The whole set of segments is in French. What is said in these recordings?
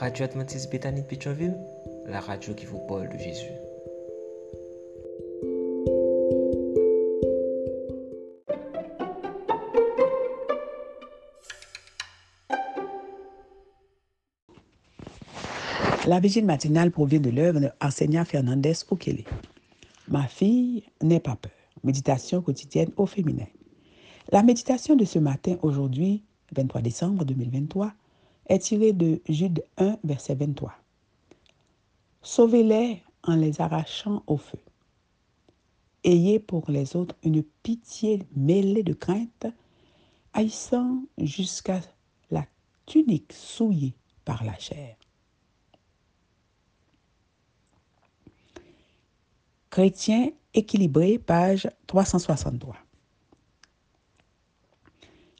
Radio Adventiste Bethany de la radio qui vous parle de Jésus. La vigile matinale provient de l'œuvre de Fernandez Okele. Ma fille n'est pas peur. Méditation quotidienne au féminin. La méditation de ce matin, aujourd'hui, 23 décembre 2023, est tirée de Jude 1, verset 23. Sauvez-les en les arrachant au feu. Ayez pour les autres une pitié mêlée de crainte, haïssant jusqu'à la tunique souillée par la chair. Chrétien équilibré, page 363.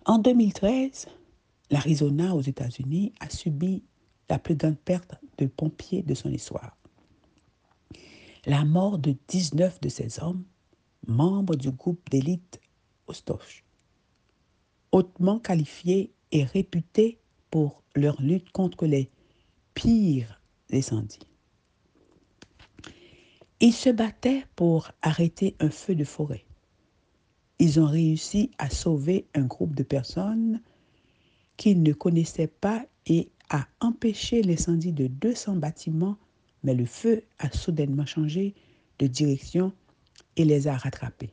En 2013, l'Arizona aux États-Unis a subi la plus grande perte de pompiers de son histoire. La mort de 19 de ces hommes, membres du groupe d'élite Ostoche, hautement qualifiés et réputés pour leur lutte contre les pires incendies. Ils se battaient pour arrêter un feu de forêt. Ils ont réussi à sauver un groupe de personnes qu'ils ne connaissaient pas et à empêcher l'incendie de 200 bâtiments, mais le feu a soudainement changé de direction et les a rattrapés.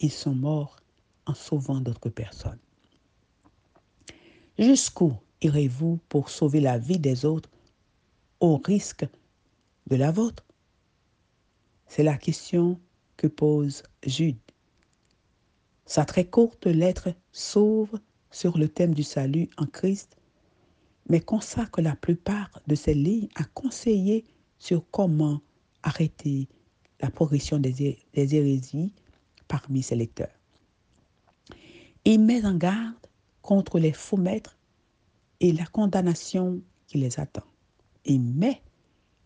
Ils sont morts en sauvant d'autres personnes. Jusqu'où irez-vous pour sauver la vie des autres au risque de la vôtre? C'est la question que pose Jude. Sa très courte lettre s'ouvre sur le thème du salut en Christ, mais consacre la plupart de ses lignes à conseiller sur comment arrêter la progression des, hérésies parmi ses lecteurs. Il met en garde contre les faux maîtres et la condamnation qui les attend. Il met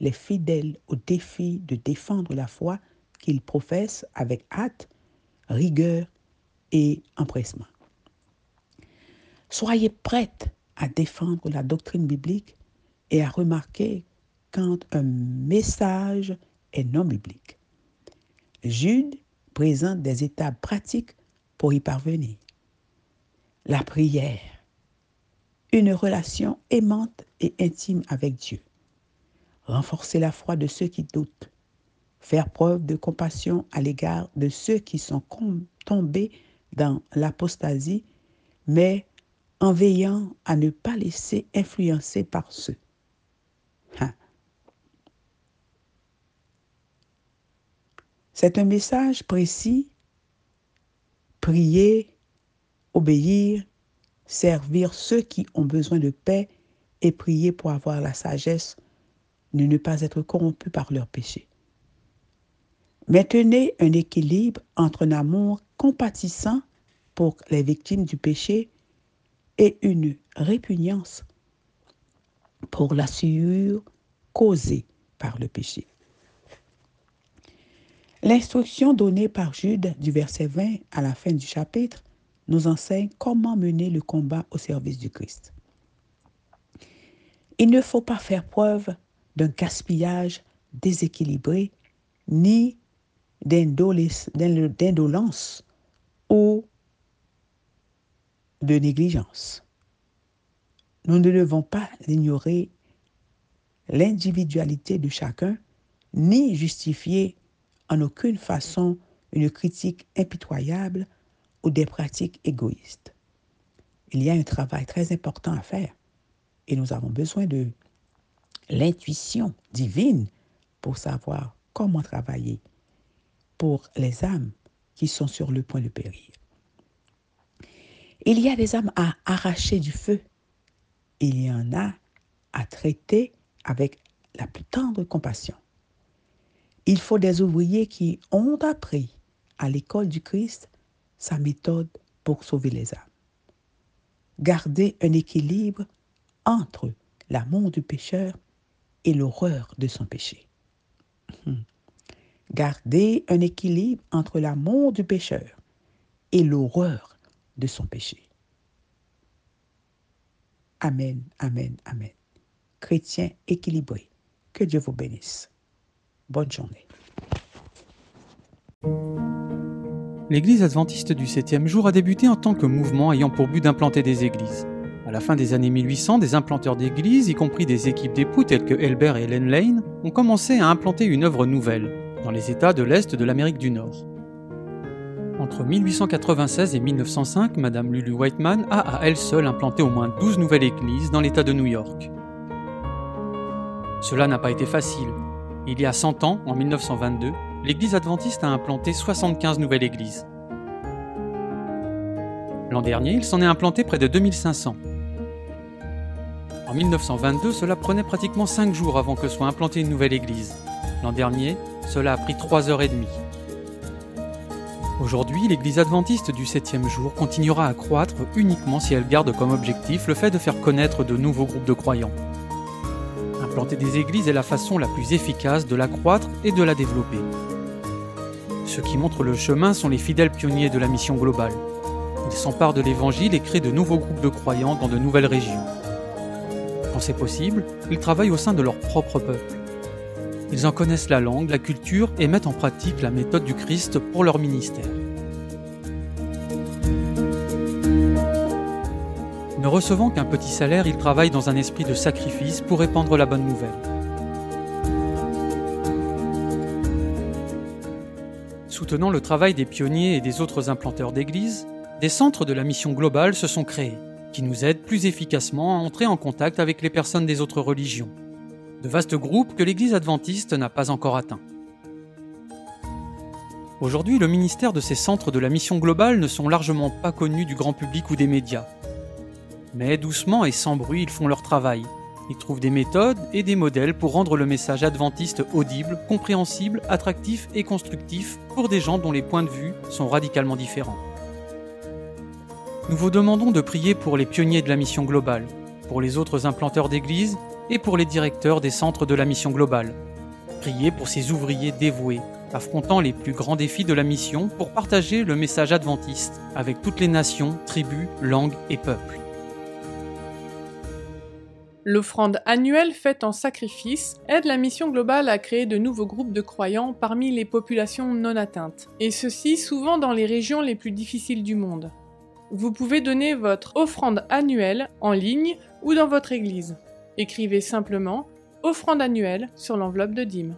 les fidèles au défi de défendre la foi qu'ils professent avec hâte, rigueur et empressement. Soyez prêtes à défendre la doctrine biblique et à remarquer quand un message est non biblique. Jude présente des étapes pratiques pour y parvenir. La prière, une relation aimante et intime avec Dieu renforcer la foi de ceux qui doutent, faire preuve de compassion à l'égard de ceux qui sont tombés dans l'apostasie, mais en veillant à ne pas laisser influencer par ceux. C'est un message précis. Prier, obéir, servir ceux qui ont besoin de paix et prier pour avoir la sagesse de ne pas être corrompu par leurs péchés. Maintenez un équilibre entre un amour compatissant pour les victimes du péché et une répugnance pour la souillure causée par le péché. L'instruction donnée par Jude du verset 20 à la fin du chapitre nous enseigne comment mener le combat au service du Christ. Il ne faut pas faire preuve d'un gaspillage déséquilibré, ni d'indolence de négligence. Nous ne devons pas ignorer l'individualité de chacun, ni justifier en aucune façon une critique impitoyable ou des pratiques égoïstes. Il y a un travail très important à faire et nous avons besoin de l'intuition divine pour savoir comment travailler pour les âmes qui sont sur le point de périr. Il y a des âmes à arracher du feu. Il y en a à traiter avec la plus tendre compassion. Il faut des ouvriers qui ont appris à l'école du Christ sa méthode pour sauver les âmes. Garder un équilibre entre l'amour du pécheur et l'horreur de son péché. Garder un équilibre entre l'amour du pécheur et l'horreur de son péché. Amen, amen, amen. chrétien équilibré. Que Dieu vous bénisse. Bonne journée. L'Église adventiste du 7e jour a débuté en tant que mouvement ayant pour but d'implanter des églises. À la fin des années 1800, des implanteurs d'églises, y compris des équipes d'époux telles que Elbert et Helen Lane, ont commencé à implanter une œuvre nouvelle, dans les États de l'Est de l'Amérique du Nord. Entre 1896 et 1905, Madame Lulu Whiteman a à elle seule implanté au moins 12 nouvelles églises dans l'État de New York. Cela n'a pas été facile. Il y a 100 ans, en 1922, l'Église adventiste a implanté 75 nouvelles églises. L'an dernier, il s'en est implanté près de 2500. En 1922, cela prenait pratiquement 5 jours avant que soit implantée une nouvelle église. L'an dernier, cela a pris 3 heures et demie. Aujourd'hui, l'église adventiste du 7e jour continuera à croître uniquement si elle garde comme objectif le fait de faire connaître de nouveaux groupes de croyants. Implanter des églises est la façon la plus efficace de la croître et de la développer. Ceux qui montrent le chemin sont les fidèles pionniers de la mission globale. Ils s'emparent de l'évangile et créent de nouveaux groupes de croyants dans de nouvelles régions. Quand c'est possible, ils travaillent au sein de leur propre peuple. Ils en connaissent la langue, la culture et mettent en pratique la méthode du Christ pour leur ministère. Ne recevant qu'un petit salaire, ils travaillent dans un esprit de sacrifice pour répandre la bonne nouvelle. Soutenant le travail des pionniers et des autres implanteurs d'églises, des centres de la mission globale se sont créés, qui nous aident plus efficacement à entrer en contact avec les personnes des autres religions. De vastes groupes que l'Église adventiste n'a pas encore atteints. Aujourd'hui, le ministère de ces centres de la mission globale ne sont largement pas connus du grand public ou des médias. Mais doucement et sans bruit, ils font leur travail. Ils trouvent des méthodes et des modèles pour rendre le message adventiste audible, compréhensible, attractif et constructif pour des gens dont les points de vue sont radicalement différents. Nous vous demandons de prier pour les pionniers de la mission globale, pour les autres implanteurs d'églises et pour les directeurs des centres de la mission globale. Priez pour ces ouvriers dévoués, affrontant les plus grands défis de la mission pour partager le message adventiste avec toutes les nations, tribus, langues et peuples. L'offrande annuelle faite en sacrifice aide la mission globale à créer de nouveaux groupes de croyants parmi les populations non atteintes, et ceci souvent dans les régions les plus difficiles du monde. Vous pouvez donner votre offrande annuelle en ligne ou dans votre église. Écrivez simplement offrande annuelle sur l'enveloppe de dîmes.